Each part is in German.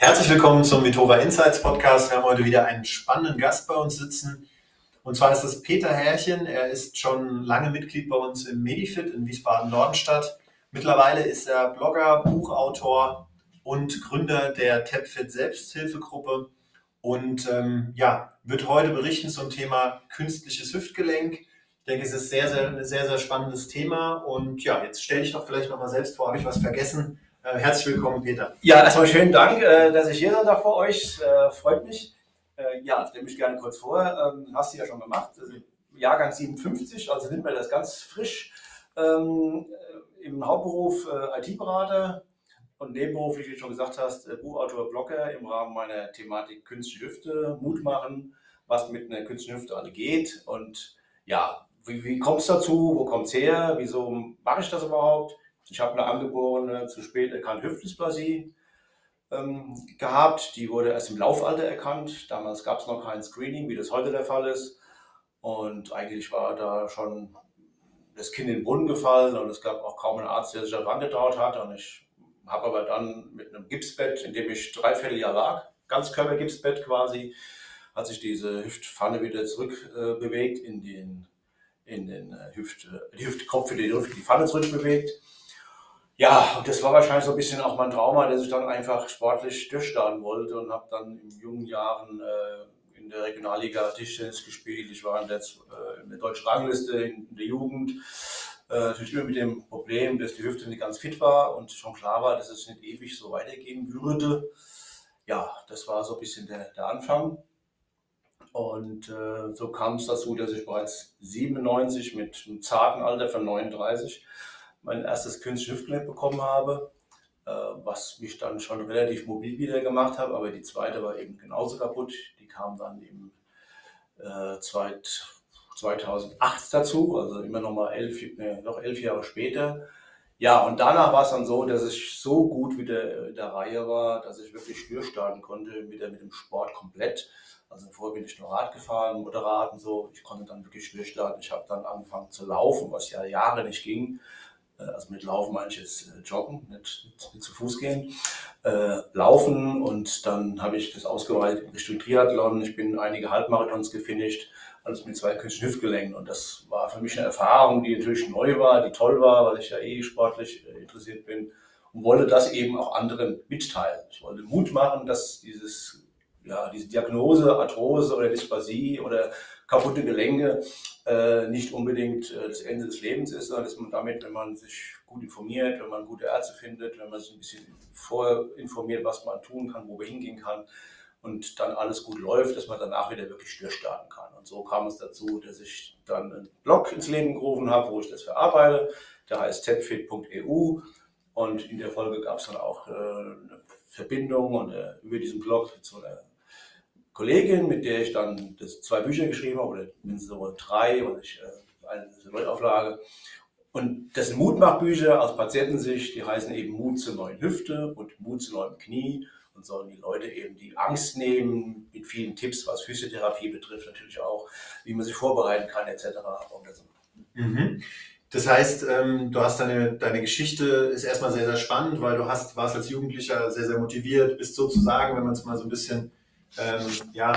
Herzlich willkommen zum Vitova Insights Podcast. Wir haben heute wieder einen spannenden Gast bei uns sitzen. Und zwar ist das Peter Herrchen. Er ist schon lange Mitglied bei uns im Medifit in Wiesbaden-Nordenstadt. Mittlerweile ist er Blogger, Buchautor und Gründer der TapFit Selbsthilfegruppe und ähm, ja, wird heute berichten zum Thema künstliches Hüftgelenk. Ich denke, es ist sehr, sehr, sehr, sehr spannendes Thema. Und ja, jetzt stelle ich doch vielleicht noch mal selbst vor, habe ich was vergessen? Äh, herzlich willkommen, Peter. Ja, erstmal schönen Dank, äh, dass ich hier sein darf für euch. Äh, freut mich. Ja, stelle mich gerne kurz vor. Ähm, hast du ja schon gemacht. Also Jahrgang 57, also nimmt man das ganz frisch. Ähm, Im Hauptberuf IT-Berater und nebenberuflich, wie du schon gesagt hast, Buchautor, Blogger im Rahmen meiner Thematik Künstliche Hüfte, Mut machen, was mit einer künstlichen Hüfte alle geht. Und ja, wie, wie kommt es dazu? Wo kommt es her? Wieso mache ich das überhaupt? Ich habe eine angeborene, zu spät erkannte Hüftdysplasie ähm, gehabt. Die wurde erst im Laufalter erkannt. Damals gab es noch kein Screening, wie das heute der Fall ist. Und eigentlich war da schon das Kind in den Brunnen gefallen und es gab auch kaum einen Arzt, der sich daran getraut hat. Und ich habe aber dann mit einem Gipsbett, in dem ich drei Vierteljahr lag, Ganzkörpergipsbett quasi, hat sich diese Hüftpfanne wieder zurückbewegt äh, in den, in den äh, Hüft, die Hüftkopf, die, die Pfanne zurückbewegt. Ja, und das war wahrscheinlich so ein bisschen auch mein Trauma, dass ich dann einfach sportlich durchstarten wollte und habe dann in jungen Jahren äh, in der Regionalliga Tischtennis gespielt. Ich war in der, äh, in der deutschen Rangliste in, in der Jugend. Äh, natürlich immer mit dem Problem, dass die Hüfte nicht ganz fit war und schon klar war, dass es nicht ewig so weitergehen würde. Ja, das war so ein bisschen der, der Anfang. Und äh, so kam es dazu, dass ich bereits 97 mit einem zarten Alter von 39 mein erstes künstliches Hüftgelenk bekommen habe, äh, was mich dann schon relativ mobil wieder gemacht hat, aber die zweite war eben genauso kaputt. Die kam dann eben äh, 2008 dazu, also immer noch mal elf, nee, noch elf Jahre später. Ja, und danach war es dann so, dass ich so gut wieder in der Reihe war, dass ich wirklich starten konnte, wieder mit dem Sport komplett. Also vorher bin ich nur Rad gefahren, moderat und so. Ich konnte dann wirklich starten. Ich habe dann angefangen zu laufen, was ja Jahre nicht ging. Äh, also mit Laufen meine ich jetzt äh, Joggen, nicht, nicht, nicht, zu Fuß gehen, äh, Laufen und dann habe ich das ausgeweitet Richtung Triathlon. Ich bin einige Halbmarathons gefinisht, alles mit zwei künstlichen Hüftgelenken und das war für mich eine Erfahrung, die natürlich neu war, die toll war, weil ich ja eh sportlich äh, interessiert bin und wollte das eben auch anderen mitteilen. Ich wollte Mut machen, dass dieses ja, diese Diagnose, Arthrose oder Dysplasie oder kaputte Gelenke äh, nicht unbedingt äh, das Ende des Lebens ist, sondern dass man damit, wenn man sich gut informiert, wenn man gute Ärzte findet, wenn man sich ein bisschen vorinformiert, was man tun kann, wo man hingehen kann und dann alles gut läuft, dass man danach wieder wirklich durchstarten kann. Und so kam es dazu, dass ich dann einen Blog ins Leben gerufen habe, wo ich das verarbeite. Der heißt tepfit.eu und in der Folge gab es dann auch äh, eine Verbindung und äh, über diesen Blog zu einer Kollegin, mit der ich dann das zwei Bücher geschrieben habe, oder mindestens so drei, und ich, äh, eine Neuauflage. Und das sind Mutmachbücher aus Patientensicht, die heißen eben Mut zur neuen Hüfte und Mut zu neuem Knie und sollen die Leute eben die Angst nehmen, mit vielen Tipps, was Physiotherapie betrifft, natürlich auch, wie man sich vorbereiten kann, etc. Mhm. Das heißt, ähm, du hast deine, deine Geschichte ist erstmal sehr, sehr spannend, weil du hast, warst als Jugendlicher sehr, sehr motiviert, bist sozusagen, wenn man es mal so ein bisschen ähm, ja,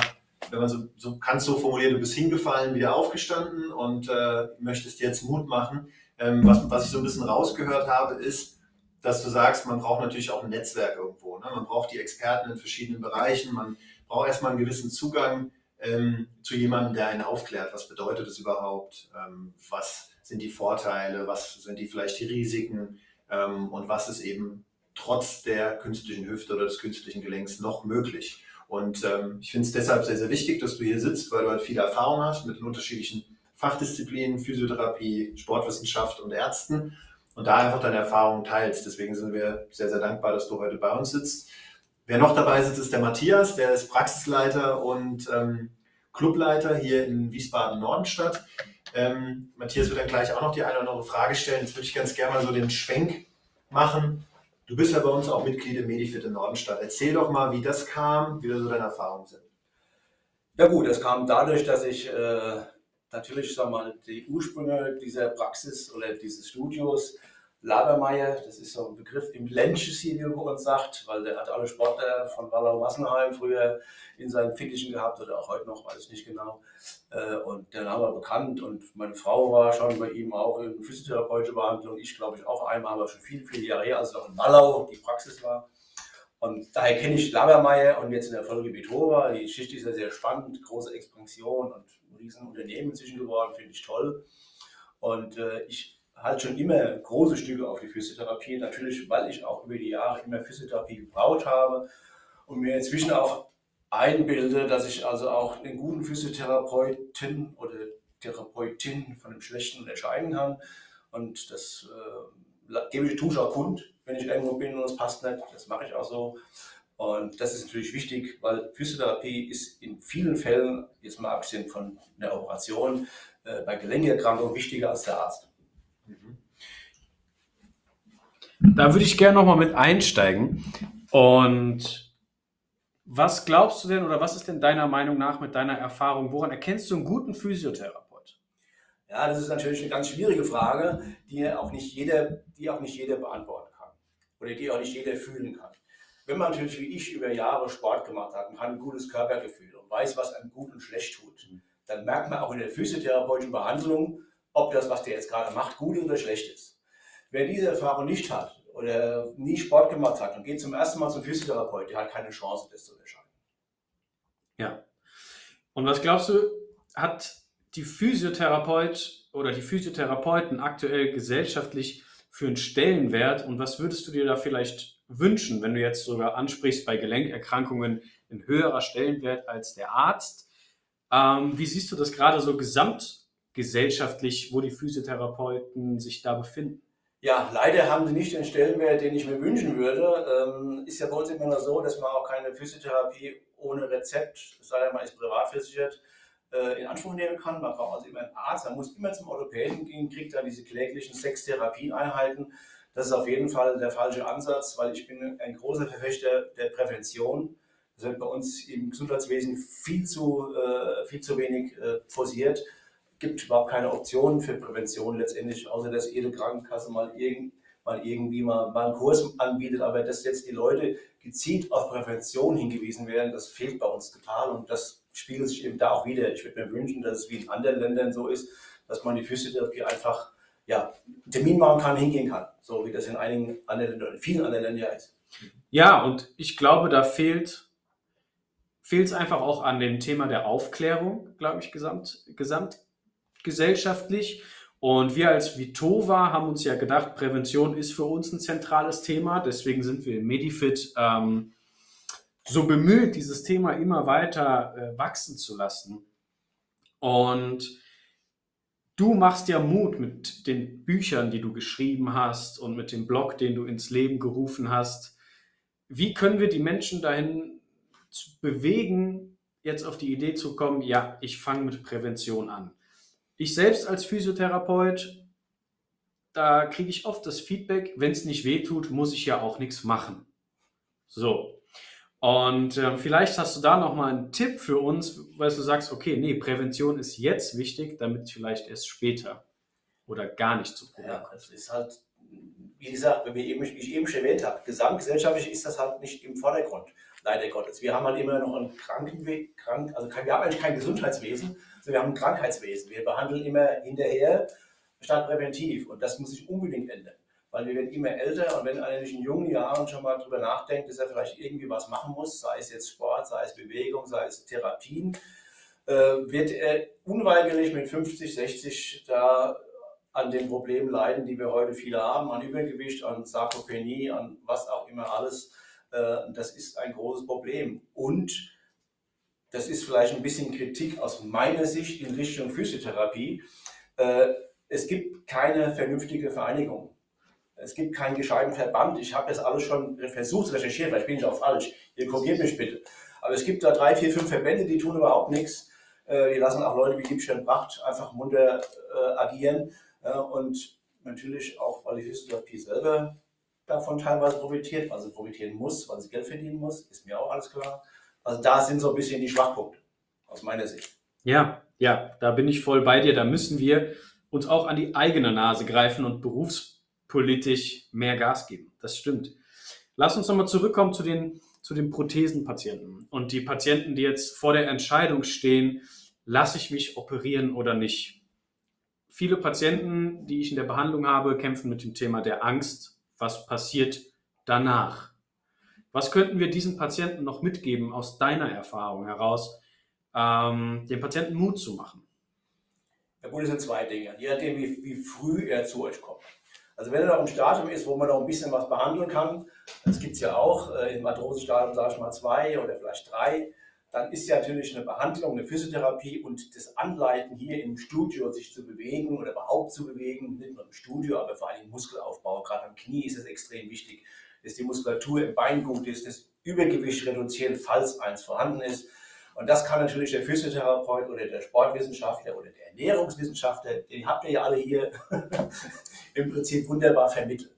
wenn man so, so kannst so formulieren, du bist hingefallen, wieder aufgestanden und äh, möchtest jetzt Mut machen. Ähm, was, was ich so ein bisschen rausgehört habe, ist, dass du sagst, man braucht natürlich auch ein Netzwerk irgendwo. Ne? Man braucht die Experten in verschiedenen Bereichen. Man braucht erstmal einen gewissen Zugang ähm, zu jemandem, der einen aufklärt. Was bedeutet das überhaupt? Ähm, was sind die Vorteile? Was sind die vielleicht die Risiken? Ähm, und was ist eben trotz der künstlichen Hüfte oder des künstlichen Gelenks noch möglich? Und ähm, ich finde es deshalb sehr, sehr wichtig, dass du hier sitzt, weil du halt viele Erfahrung hast mit den unterschiedlichen Fachdisziplinen, Physiotherapie, Sportwissenschaft und Ärzten und da einfach deine Erfahrungen teilst. Deswegen sind wir sehr, sehr dankbar, dass du heute bei uns sitzt. Wer noch dabei sitzt, ist der Matthias, der ist Praxisleiter und ähm, Clubleiter hier in Wiesbaden-Nordenstadt. Ähm, Matthias wird dann gleich auch noch die eine oder andere Frage stellen. Jetzt würde ich ganz gerne mal so den Schwenk machen Du bist ja bei uns auch Mitglied im Medifit in Nordenstadt. Erzähl doch mal, wie das kam, wie da so deine Erfahrungen sind. Ja gut, das kam dadurch, dass ich äh, natürlich sag mal, die Ursprünge dieser Praxis oder dieses Studios Labermeier, das ist so ein Begriff im Lensches hier, wie man bei uns sagt, weil der hat alle Sportler von Wallau-Massenheim früher in seinen Fittichen gehabt oder auch heute noch, weiß ich nicht genau. Äh, und der Name war bekannt und meine Frau war schon bei ihm auch in physiotherapeutischer Behandlung. Ich glaube ich auch einmal, aber schon viele, viele Jahre her, als auch in Wallau die Praxis war. Und daher kenne ich Labermeier und jetzt in der Folge Vitova. Die Geschichte ist ja sehr spannend, große Expansion und ein riesen Unternehmen inzwischen geworden, finde ich toll. Und äh, ich halt schon immer große Stücke auf die Physiotherapie, natürlich, weil ich auch über die Jahre immer Physiotherapie gebraucht habe und mir inzwischen auch einbilde, dass ich also auch einen guten Physiotherapeuten oder Therapeutin von einem schlechten unterscheiden kann. Und das äh, gebe ich, tue ich auch kund, wenn ich irgendwo bin und es passt nicht. Das mache ich auch so. Und das ist natürlich wichtig, weil Physiotherapie ist in vielen Fällen, jetzt mal abgesehen von einer Operation, äh, bei Gelenkerkrankungen wichtiger als der Arzt. Da würde ich gerne nochmal mit einsteigen. Und was glaubst du denn oder was ist denn deiner Meinung nach mit deiner Erfahrung, woran erkennst du einen guten Physiotherapeut? Ja, das ist natürlich eine ganz schwierige Frage, die auch nicht jeder, die auch nicht jeder beantworten kann oder die auch nicht jeder fühlen kann. Wenn man natürlich wie ich über Jahre Sport gemacht hat und hat ein gutes Körpergefühl und weiß, was einem gut und schlecht tut, dann merkt man auch in der physiotherapeutischen Behandlung, ob das, was der jetzt gerade macht, gut oder schlecht ist. Wer diese Erfahrung nicht hat oder nie Sport gemacht hat und geht zum ersten Mal zum Physiotherapeut, der hat keine Chance, das zu unterscheiden. Ja. Und was glaubst du, hat die Physiotherapeut oder die Physiotherapeuten aktuell gesellschaftlich für einen Stellenwert und was würdest du dir da vielleicht wünschen, wenn du jetzt sogar ansprichst bei Gelenkerkrankungen ein höherer Stellenwert als der Arzt? Ähm, wie siehst du das gerade so gesamtgesellschaftlich, wo die Physiotherapeuten sich da befinden? Ja, leider haben sie nicht den Stellenwert, den ich mir wünschen würde. Ähm, ist ja uns immer nur so, dass man auch keine Physiotherapie ohne Rezept, sei denn, man ist privat versichert, äh, in Anspruch nehmen kann. Man braucht also immer einen Arzt, man muss immer zum Orthopäden gehen, kriegt da diese kläglichen sechs Therapieeinheiten. Das ist auf jeden Fall der falsche Ansatz, weil ich bin ein großer Verfechter der Prävention. Das wird bei uns im Gesundheitswesen viel zu, äh, viel zu wenig äh, forciert gibt überhaupt keine Optionen für Prävention letztendlich, außer dass jede Krankenkasse mal, irgend, mal irgendwie mal, mal einen Kurs anbietet. Aber dass jetzt die Leute gezielt auf Prävention hingewiesen werden, das fehlt bei uns total und das spiegelt sich eben da auch wieder. Ich würde mir wünschen, dass es wie in anderen Ländern so ist, dass man die Physiotherapie einfach ja, Termin machen kann, hingehen kann, so wie das in einigen anderen Ländern, vielen anderen Ländern ist. Ja, und ich glaube, da fehlt fehlt es einfach auch an dem Thema der Aufklärung, glaube ich, gesamt, gesamt gesellschaftlich. Und wir als Vitova haben uns ja gedacht, Prävention ist für uns ein zentrales Thema. Deswegen sind wir im Medifit ähm, so bemüht, dieses Thema immer weiter äh, wachsen zu lassen. Und du machst ja Mut mit den Büchern, die du geschrieben hast und mit dem Blog, den du ins Leben gerufen hast. Wie können wir die Menschen dahin bewegen, jetzt auf die Idee zu kommen, ja, ich fange mit Prävention an? Ich selbst als Physiotherapeut, da kriege ich oft das Feedback, wenn es nicht weh tut, muss ich ja auch nichts machen. So. Und äh, vielleicht hast du da nochmal einen Tipp für uns, weil du sagst, okay, nee, Prävention ist jetzt wichtig, damit vielleicht erst später oder gar nicht zu Problem ja, Das ist halt, wie gesagt, wie, ich eben schon erwähnt habe, gesamtgesellschaftlich ist das halt nicht im Vordergrund, leider Gottes. Wir haben halt immer noch einen Krankenweg, krank, also wir haben eigentlich kein Gesundheitswesen, also wir haben ein Krankheitswesen. Wir behandeln immer hinterher statt präventiv. Und das muss sich unbedingt ändern. Weil wir werden immer älter und wenn einer nicht in jungen Jahren schon mal darüber nachdenkt, dass er vielleicht irgendwie was machen muss, sei es jetzt Sport, sei es Bewegung, sei es Therapien, äh, wird er unweigerlich mit 50, 60 da an den Problemen leiden, die wir heute viele haben, an Übergewicht, an Sarkopenie, an was auch immer alles. Äh, das ist ein großes Problem. Und das ist vielleicht ein bisschen Kritik aus meiner Sicht in Richtung Physiotherapie. Äh, es gibt keine vernünftige Vereinigung. Es gibt keinen gescheiten Verband. Ich habe das alles schon versucht zu recherchieren, vielleicht bin ich auch falsch. Ihr korrigiert mich bitte. Aber es gibt da drei, vier, fünf Verbände, die tun überhaupt nichts. Äh, die lassen auch Leute wie Liebstein Bracht einfach munter äh, agieren. Und natürlich auch, weil die Physiotherapie selber davon teilweise profitiert, weil sie profitieren muss, weil sie Geld verdienen muss, ist mir auch alles klar. Also da sind so ein bisschen die Schwachpunkte aus meiner Sicht. Ja, ja, da bin ich voll bei dir. Da müssen wir uns auch an die eigene Nase greifen und Berufs politisch mehr Gas geben. Das stimmt. Lass uns nochmal zurückkommen zu den, zu den Prothesenpatienten und die Patienten, die jetzt vor der Entscheidung stehen, lasse ich mich operieren oder nicht. Viele Patienten, die ich in der Behandlung habe, kämpfen mit dem Thema der Angst, was passiert danach. Was könnten wir diesen Patienten noch mitgeben aus deiner Erfahrung heraus, ähm, den Patienten Mut zu machen? Ja gut, das sind zwei Dinge, je nachdem, wie, wie früh er zu euch kommt. Also wenn er noch im Stadium ist, wo man noch ein bisschen was behandeln kann, das gibt es ja auch, äh, im Arthrosestadium sage ich mal zwei oder vielleicht drei, dann ist ja natürlich eine Behandlung, eine Physiotherapie und das Anleiten hier im Studio sich zu bewegen oder überhaupt zu bewegen, nicht nur im Studio, aber vor allem Muskelaufbau, gerade am Knie ist es extrem wichtig, dass die Muskulatur im Bein gut ist, das Übergewicht reduzieren, falls eins vorhanden ist. Und das kann natürlich der Physiotherapeut oder der Sportwissenschaftler oder der Ernährungswissenschaftler, den habt ihr ja alle hier, im Prinzip wunderbar vermitteln.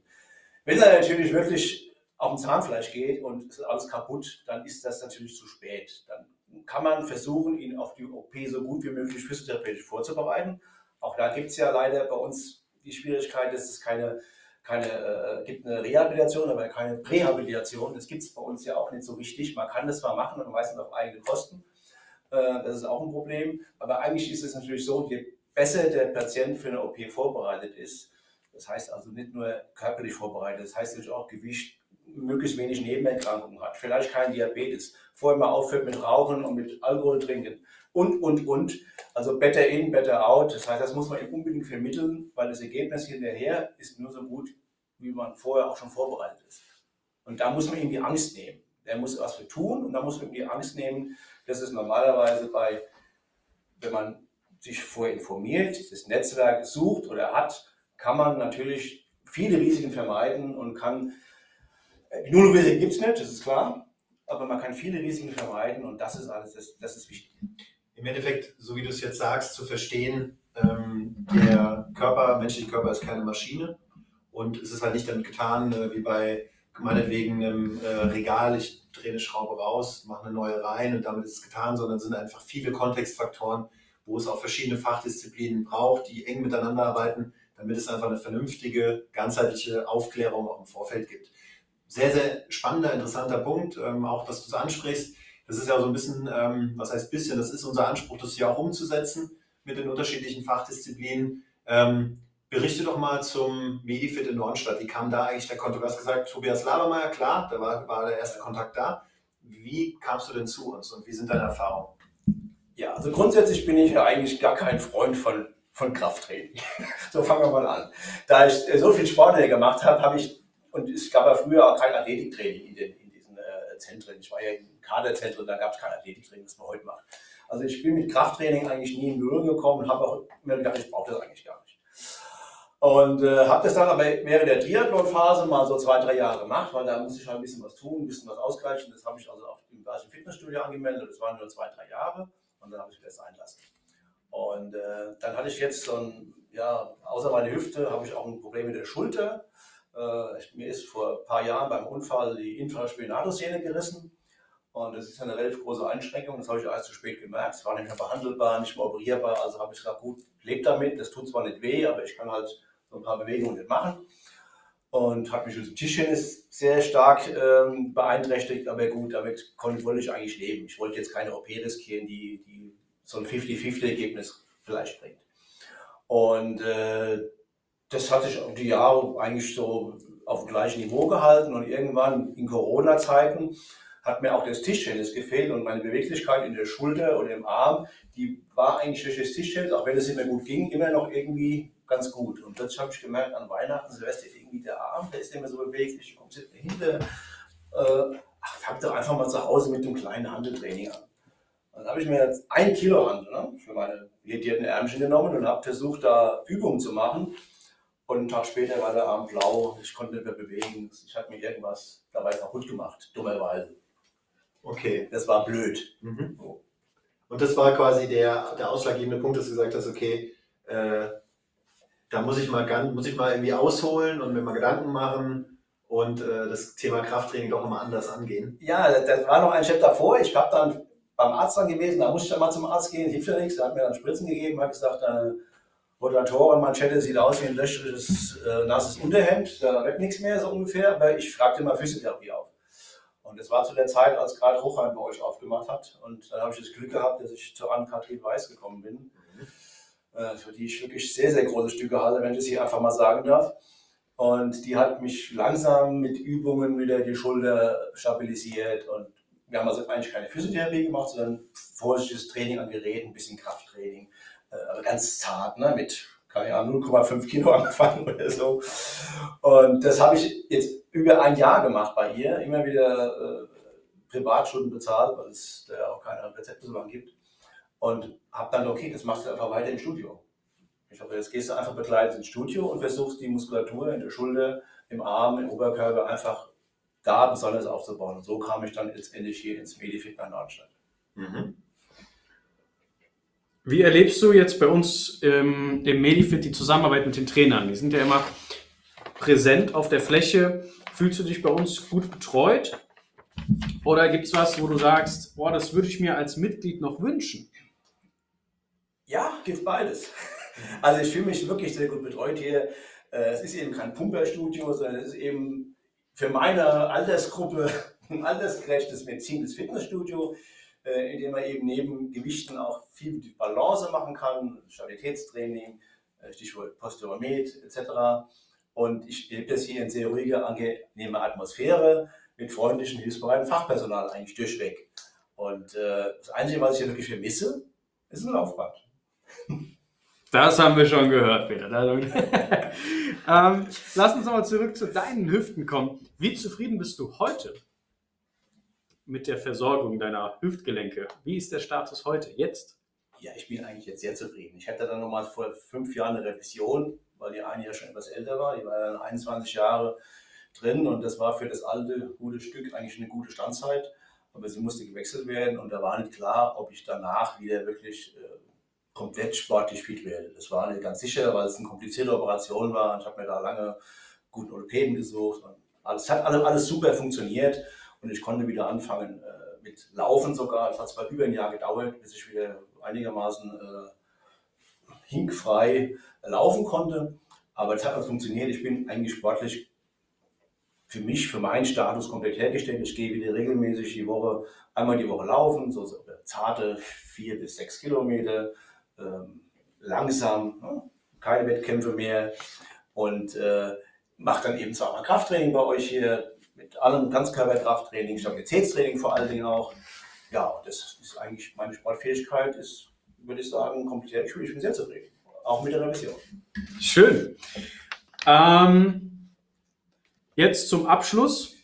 Wenn er natürlich wirklich auf dem Zahnfleisch geht und ist alles kaputt, dann ist das natürlich zu spät. Dann kann man versuchen, ihn auf die OP so gut wie möglich physiotherapeutisch vorzubereiten. Auch da gibt es ja leider bei uns die Schwierigkeit, dass es keine, keine äh, gibt eine Rehabilitation, aber keine Prähabilitation. Das gibt es bei uns ja auch nicht so richtig. Man kann das zwar machen, aber meistens auf eigene Kosten. Äh, das ist auch ein Problem. Aber eigentlich ist es natürlich so, je besser der Patient für eine OP vorbereitet ist, das heißt also nicht nur körperlich vorbereitet, das heißt natürlich auch Gewicht, möglichst wenig Nebenerkrankungen hat, vielleicht kein Diabetes, vorher mal aufhört mit Rauchen und mit Alkohol trinken und, und, und. Also better in, better out. Das heißt, das muss man ihm unbedingt vermitteln, weil das Ergebnis hinterher ist nur so gut, wie man vorher auch schon vorbereitet ist. Und da muss man ihm die Angst nehmen. Der muss was für tun und da muss man ihm die Angst nehmen. Das ist normalerweise bei, wenn man sich vorher informiert, das Netzwerk sucht oder hat, kann man natürlich viele Risiken vermeiden und kann Null Risiken gibt es nicht, das ist klar. Aber man kann viele Risiken vermeiden und das ist alles, das, das ist wichtig. Im Endeffekt, so wie du es jetzt sagst, zu verstehen, ähm, der Körper, menschliche Körper ist keine Maschine und es ist halt nicht damit getan, äh, wie bei meinetwegen einem äh, Regal, ich drehe eine Schraube raus, mache eine neue rein und damit ist es getan, sondern es sind einfach viele Kontextfaktoren, wo es auch verschiedene Fachdisziplinen braucht, die eng miteinander arbeiten, damit es einfach eine vernünftige, ganzheitliche Aufklärung auch im Vorfeld gibt sehr, sehr spannender, interessanter Punkt, ähm, auch dass du es ansprichst. Das ist ja so ein bisschen, ähm, was heißt bisschen, das ist unser Anspruch, das hier auch umzusetzen mit den unterschiedlichen Fachdisziplinen. Ähm, berichte doch mal zum Medifit in Dornstadt. Wie kam da eigentlich der Kontakt? Du hast gesagt, Tobias Labermeier, klar, da war, war der erste Kontakt da. Wie kamst du denn zu uns und wie sind deine Erfahrungen? Ja, also grundsätzlich bin ich ja eigentlich gar kein Freund von, von Krafttraining. so fangen wir mal an. Da ich so viel Sport gemacht habe, habe ich und es gab ja früher auch kein Athletiktraining in, den, Zentren. Ich war ja in Kaderzentren, da gab es kein Athletiktraining, das man heute macht. Also ich bin mit Krafttraining eigentlich nie in Berührung gekommen und habe auch immer gedacht, ich brauche das eigentlich gar nicht. Und äh, habe das dann aber während der Triathlon-Phase mal so zwei, drei Jahre gemacht, weil da muss ich halt ein bisschen was tun, ein bisschen was ausgleichen. Das habe ich also auch im gleichen Fitnessstudio angemeldet. Das waren nur zwei, drei Jahre und dann habe ich wieder sein lassen. Und äh, dann hatte ich jetzt so ein, ja, außer meine Hüfte, habe ich auch ein Problem mit der Schulter. Äh, mir ist vor ein paar Jahren beim Unfall die Infraspinatus-Sehne gerissen. Und das ist eine relativ große Einschränkung. Das habe ich erst zu spät gemerkt. Es war nicht mehr behandelbar, nicht mehr operierbar. Also habe ich gesagt, gut, lebe damit. Das tut zwar nicht weh, aber ich kann halt so ein paar Bewegungen nicht machen. Und hat mich mit dem sehr stark ähm, beeinträchtigt. Aber gut, damit konnte, wollte ich eigentlich leben. Ich wollte jetzt keine OP riskieren, die, die so ein 50-50-Ergebnis vielleicht bringt. Und äh, das hat sich die Jahre eigentlich so auf dem gleichen Niveau gehalten und irgendwann in Corona-Zeiten hat mir auch das Tischtennis gefehlt und meine Beweglichkeit in der Schulter und im Arm, die war eigentlich durch das Tischtennis, auch wenn es mehr gut ging, immer noch irgendwie ganz gut. Und plötzlich habe ich gemerkt, an Weihnachten, Silvester, irgendwie der Arm, der ist mehr so beweglich, ich komme nicht mehr hinter. Äh, ach, fang doch einfach mal zu Hause mit dem kleinen Handeltraining an. Dann habe ich mir jetzt ein Kilo Handel ne, für meine ledierten Ärmchen genommen und habe versucht, da Übungen zu machen. Und einen Tag später war der Arm blau, ich konnte nicht mehr bewegen. Ich habe mir irgendwas dabei kaputt gemacht, dummerweise. Okay. Das war blöd. Mhm. Und das war quasi der, der ausschlaggebende Punkt, dass du gesagt hast, okay, äh, da muss ich, mal, muss ich mal irgendwie ausholen und mir mal Gedanken machen und äh, das Thema Krafttraining doch nochmal anders angehen. Ja, das war noch ein Schritt davor. Ich habe dann beim Arzt dann gewesen, da musste ich dann mal zum Arzt gehen, hilft ja nichts. Er hat mir dann Spritzen gegeben, hat gesagt, äh, Rotatorenmanschette sieht aus wie ein löchriges, äh, nasses Unterhemd, da wird nichts mehr so ungefähr, aber ich fragte immer Physiotherapie auf. Und das war zu der Zeit, als gerade Hochheim bei euch aufgemacht hat. Und dann habe ich das Glück gehabt, dass ich zu Ann-Kathrin Weiß gekommen bin, mhm. äh, für die ich wirklich sehr, sehr große Stücke halte, wenn ich es hier einfach mal sagen darf. Und die hat mich langsam mit Übungen wieder die Schulter stabilisiert. Und wir haben also eigentlich keine Physiotherapie gemacht, sondern vorsichtiges Training an Geräten, ein bisschen Krafttraining. Äh, aber ganz zart, ne? mit keine Ahnung, 0,5 Kilo angefangen oder so. Und das habe ich jetzt über ein Jahr gemacht bei ihr, immer wieder äh, Privatstunden bezahlt, weil es da auch keine Rezepte so lange gibt. Und habe dann, okay, das machst du einfach weiter im Studio. Ich hoffe, jetzt gehst du einfach begleitet ins Studio und versuchst die Muskulatur in der Schulter, im Arm, im Oberkörper einfach da besonders aufzubauen. Und so kam ich dann letztendlich hier ins Medifit bei Nordstadt. Mhm. Wie erlebst du jetzt bei uns ähm, im Medifit die Zusammenarbeit mit den Trainern? Die sind ja immer präsent auf der Fläche. Fühlst du dich bei uns gut betreut? Oder gibt es was, wo du sagst, boah, das würde ich mir als Mitglied noch wünschen? Ja, gibt beides. Also ich fühle mich wirklich sehr gut betreut hier. Äh, es ist eben kein Pumperstudio, sondern es ist eben für meine Altersgruppe ein altersgerechtes medizinisches Fitnessstudio. Äh, indem man eben neben Gewichten auch viel Balance machen kann, Stabilitätstraining, äh, Stichwort Posturomet etc. Und ich lebe das hier in sehr ruhiger, angenehmer Atmosphäre mit freundlichen, hilfsbereiten Fachpersonal eigentlich durchweg. Und äh, das Einzige, was ich hier wirklich vermisse, ist ein Laufband. Das haben wir schon gehört, Peter. ähm, lass uns nochmal zurück zu deinen Hüften kommen. Wie zufrieden bist du heute mit der Versorgung deiner Hüftgelenke. Wie ist der Status heute, jetzt? Ja, ich bin eigentlich jetzt sehr zufrieden. Ich hatte dann nochmal vor fünf Jahren eine Revision, weil die eine ja schon etwas älter war. Die war dann 21 Jahre drin und das war für das alte, gute Stück eigentlich eine gute Standzeit. Aber sie musste gewechselt werden und da war nicht klar, ob ich danach wieder wirklich äh, komplett sportlich fit werde. Das war nicht ganz sicher, weil es eine komplizierte Operation war. Ich habe mir da lange guten Orthopäden gesucht. Alles hat alles super funktioniert. Und ich konnte wieder anfangen äh, mit Laufen sogar. Es hat zwar über ein Jahr gedauert, bis ich wieder einigermaßen äh, hinkfrei laufen konnte. Aber es hat alles funktioniert. Ich bin eigentlich sportlich für mich, für meinen Status komplett hergestellt. Ich gehe wieder regelmäßig die Woche, einmal die Woche laufen, so, so zarte vier bis sechs Kilometer, ähm, langsam, ne? keine Wettkämpfe mehr und äh, mache dann eben zweimal Krafttraining bei euch hier, mit allem Ganzkörperkrafttraining, Stabilitätstraining vor allen Dingen auch. Ja, das ist eigentlich meine Sportfähigkeit, ist, würde ich sagen, komplett. Ich bin sehr zufrieden. Auch mit der Revision. Schön. Ähm, jetzt zum Abschluss.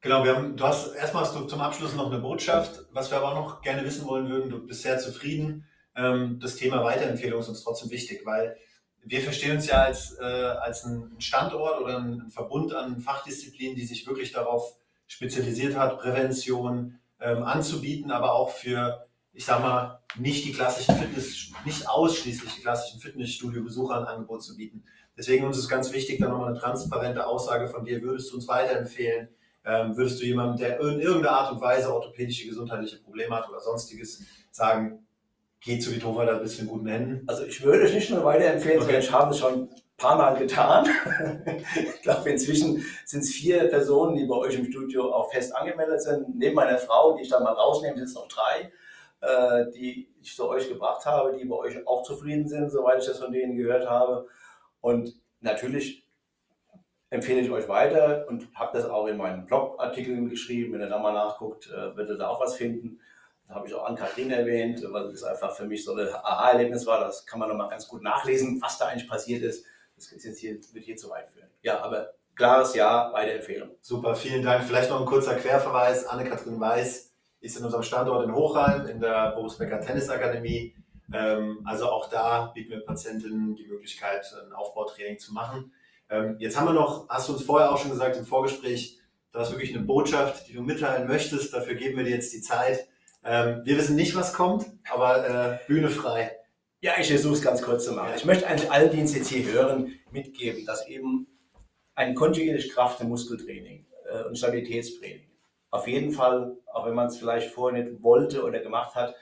Genau, wir haben, du hast erstmal hast du zum Abschluss noch eine Botschaft, was wir aber auch noch gerne wissen wollen würden. Du bist sehr zufrieden. Ähm, das Thema Weiterempfehlung ist uns trotzdem wichtig, weil wir verstehen uns ja als, äh, als ein Standort oder ein Verbund an Fachdisziplinen, die sich wirklich darauf spezialisiert hat, Prävention ähm, anzubieten, aber auch für, ich sag mal, nicht die klassischen Fitness, nicht ausschließlich die klassischen Fitnessstudio-Besucher ein Angebot zu bieten. Deswegen uns ist ganz wichtig, da nochmal eine transparente Aussage von dir. Würdest du uns weiterempfehlen? Ähm, würdest du jemandem, der in irgendeiner Art und Weise orthopädische, gesundheitliche Probleme hat oder sonstiges, sagen, geht zu Vitova da ein bisschen guten Händen. Also ich würde es nicht nur weiterempfehlen, okay. sondern ich habe es schon ein paar Mal getan. ich glaube, inzwischen sind es vier Personen, die bei euch im Studio auch fest angemeldet sind. Neben meiner Frau, die ich da mal rausnehme, sind es noch drei, äh, die ich zu euch gebracht habe, die bei euch auch zufrieden sind, soweit ich das von denen gehört habe. Und natürlich empfehle ich euch weiter und habe das auch in meinen Blogartikeln geschrieben. Wenn ihr da mal nachguckt, äh, werdet ihr da auch was finden. Da habe ich auch Ann-Kathrin erwähnt, weil es einfach für mich so ein Aha-Erlebnis war. Das kann man nochmal ganz gut nachlesen, was da eigentlich passiert ist. Das ist jetzt hier, wird hier zu weit führen. Ja, aber klares Ja, beide Empfehlungen. Super, vielen Dank. Vielleicht noch ein kurzer Querverweis. Anne-Kathrin Weiß ist in unserem Standort in Hochheim in der Boris Becker Tennisakademie. Ähm, also auch da bieten wir Patientinnen die Möglichkeit, ein Aufbautraining zu machen. Ähm, jetzt haben wir noch, hast du uns vorher auch schon gesagt im Vorgespräch, du hast wirklich eine Botschaft, die du mitteilen möchtest. Dafür geben wir dir jetzt die Zeit. Ähm, wir wissen nicht, was kommt, aber äh, Bühne frei. Ja, ich versuche es ganz kurz zu machen. Ich möchte eigentlich allen, die uns jetzt hier hören, mitgeben, dass eben ein kontinuierliches Kraft- und Muskeltraining äh, und Stabilitätstraining auf jeden Fall, auch wenn man es vielleicht vorher nicht wollte oder gemacht hat,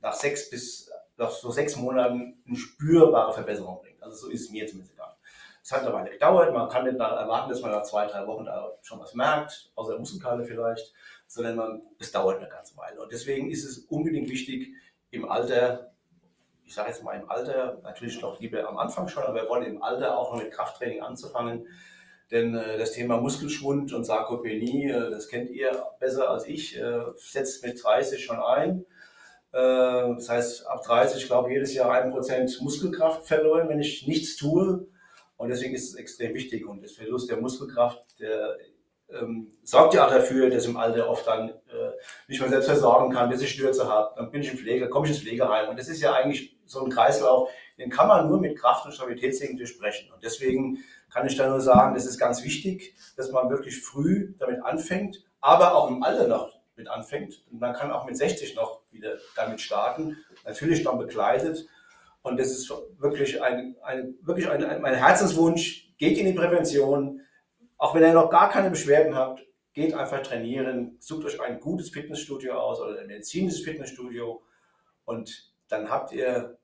nach sechs bis nach so sechs Monaten eine spürbare Verbesserung bringt. Also so ist es mir zumindest gegangen. Es hat eine Weile gedauert, man kann nicht erwarten, dass man nach zwei, drei Wochen da schon was merkt, außer der Muskelkater vielleicht, sondern man, es dauert eine ganze Weile. Und deswegen ist es unbedingt wichtig, im Alter, ich sage jetzt mal im Alter, natürlich noch lieber am Anfang schon, aber wir wollen im Alter auch noch mit Krafttraining anzufangen, denn äh, das Thema Muskelschwund und Sarkopenie, äh, das kennt ihr besser als ich, äh, setzt mit 30 schon ein. Äh, das heißt, ab 30, glaube ich, jedes Jahr 1% Muskelkraft verloren, wenn ich nichts tue. Und deswegen ist es extrem wichtig. Und das Verlust der Muskelkraft, der ähm, sorgt ja auch dafür, dass im Alter oft dann äh, nicht mehr selbst versorgen kann, bis ich Stürze habe. Dann bin ich im Pflege, komme ich ins Pflegeheim. Und das ist ja eigentlich so ein Kreislauf, den kann man nur mit Kraft- und Stabilitätstraining durchbrechen. Und deswegen kann ich da nur sagen, das ist ganz wichtig, dass man wirklich früh damit anfängt, aber auch im Alter noch mit anfängt. Und man kann auch mit 60 noch wieder damit starten, natürlich dann begleitet. Und das ist wirklich ein, ein wirklich ein, ein, mein Herzenswunsch. Geht in die Prävention. Auch wenn ihr noch gar keine Beschwerden habt, geht einfach trainieren. Sucht euch ein gutes Fitnessstudio aus oder ein medizinisches Fitnessstudio. Und dann habt ihr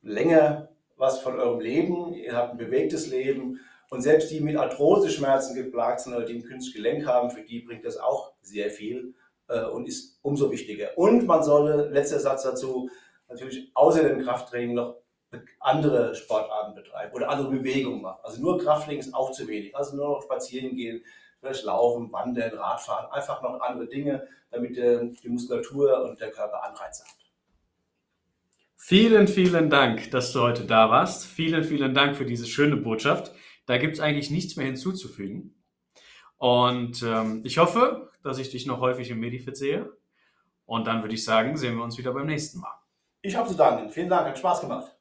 länger was von eurem Leben. Ihr habt ein bewegtes Leben und selbst die mit Arthrose-Schmerzen geplagt sind oder die ein künstliches Gelenk haben, für die bringt das auch sehr viel äh, und ist umso wichtiger. Und man solle, letzter Satz dazu, natürlich außer dem Krafttraining noch andere Sportarten betreiben oder andere Bewegungen machen. Also nur Krafttraining ist auch zu wenig. Also nur noch spazieren gehen, vielleicht laufen, wandern, Radfahren, einfach noch andere Dinge, damit äh, die Muskulatur und der Körper Anreize hat. Vielen, vielen Dank, dass du heute da warst. Vielen, vielen Dank für diese schöne Botschaft. Da gibt es eigentlich nichts mehr hinzuzufügen. Und ähm, ich hoffe, dass ich dich noch häufig im Medifit sehe. Und dann würde ich sagen, sehen wir uns wieder beim nächsten Mal. Ich habe zu danken. Vielen Dank, hat Spaß gemacht.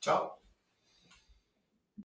Tchau.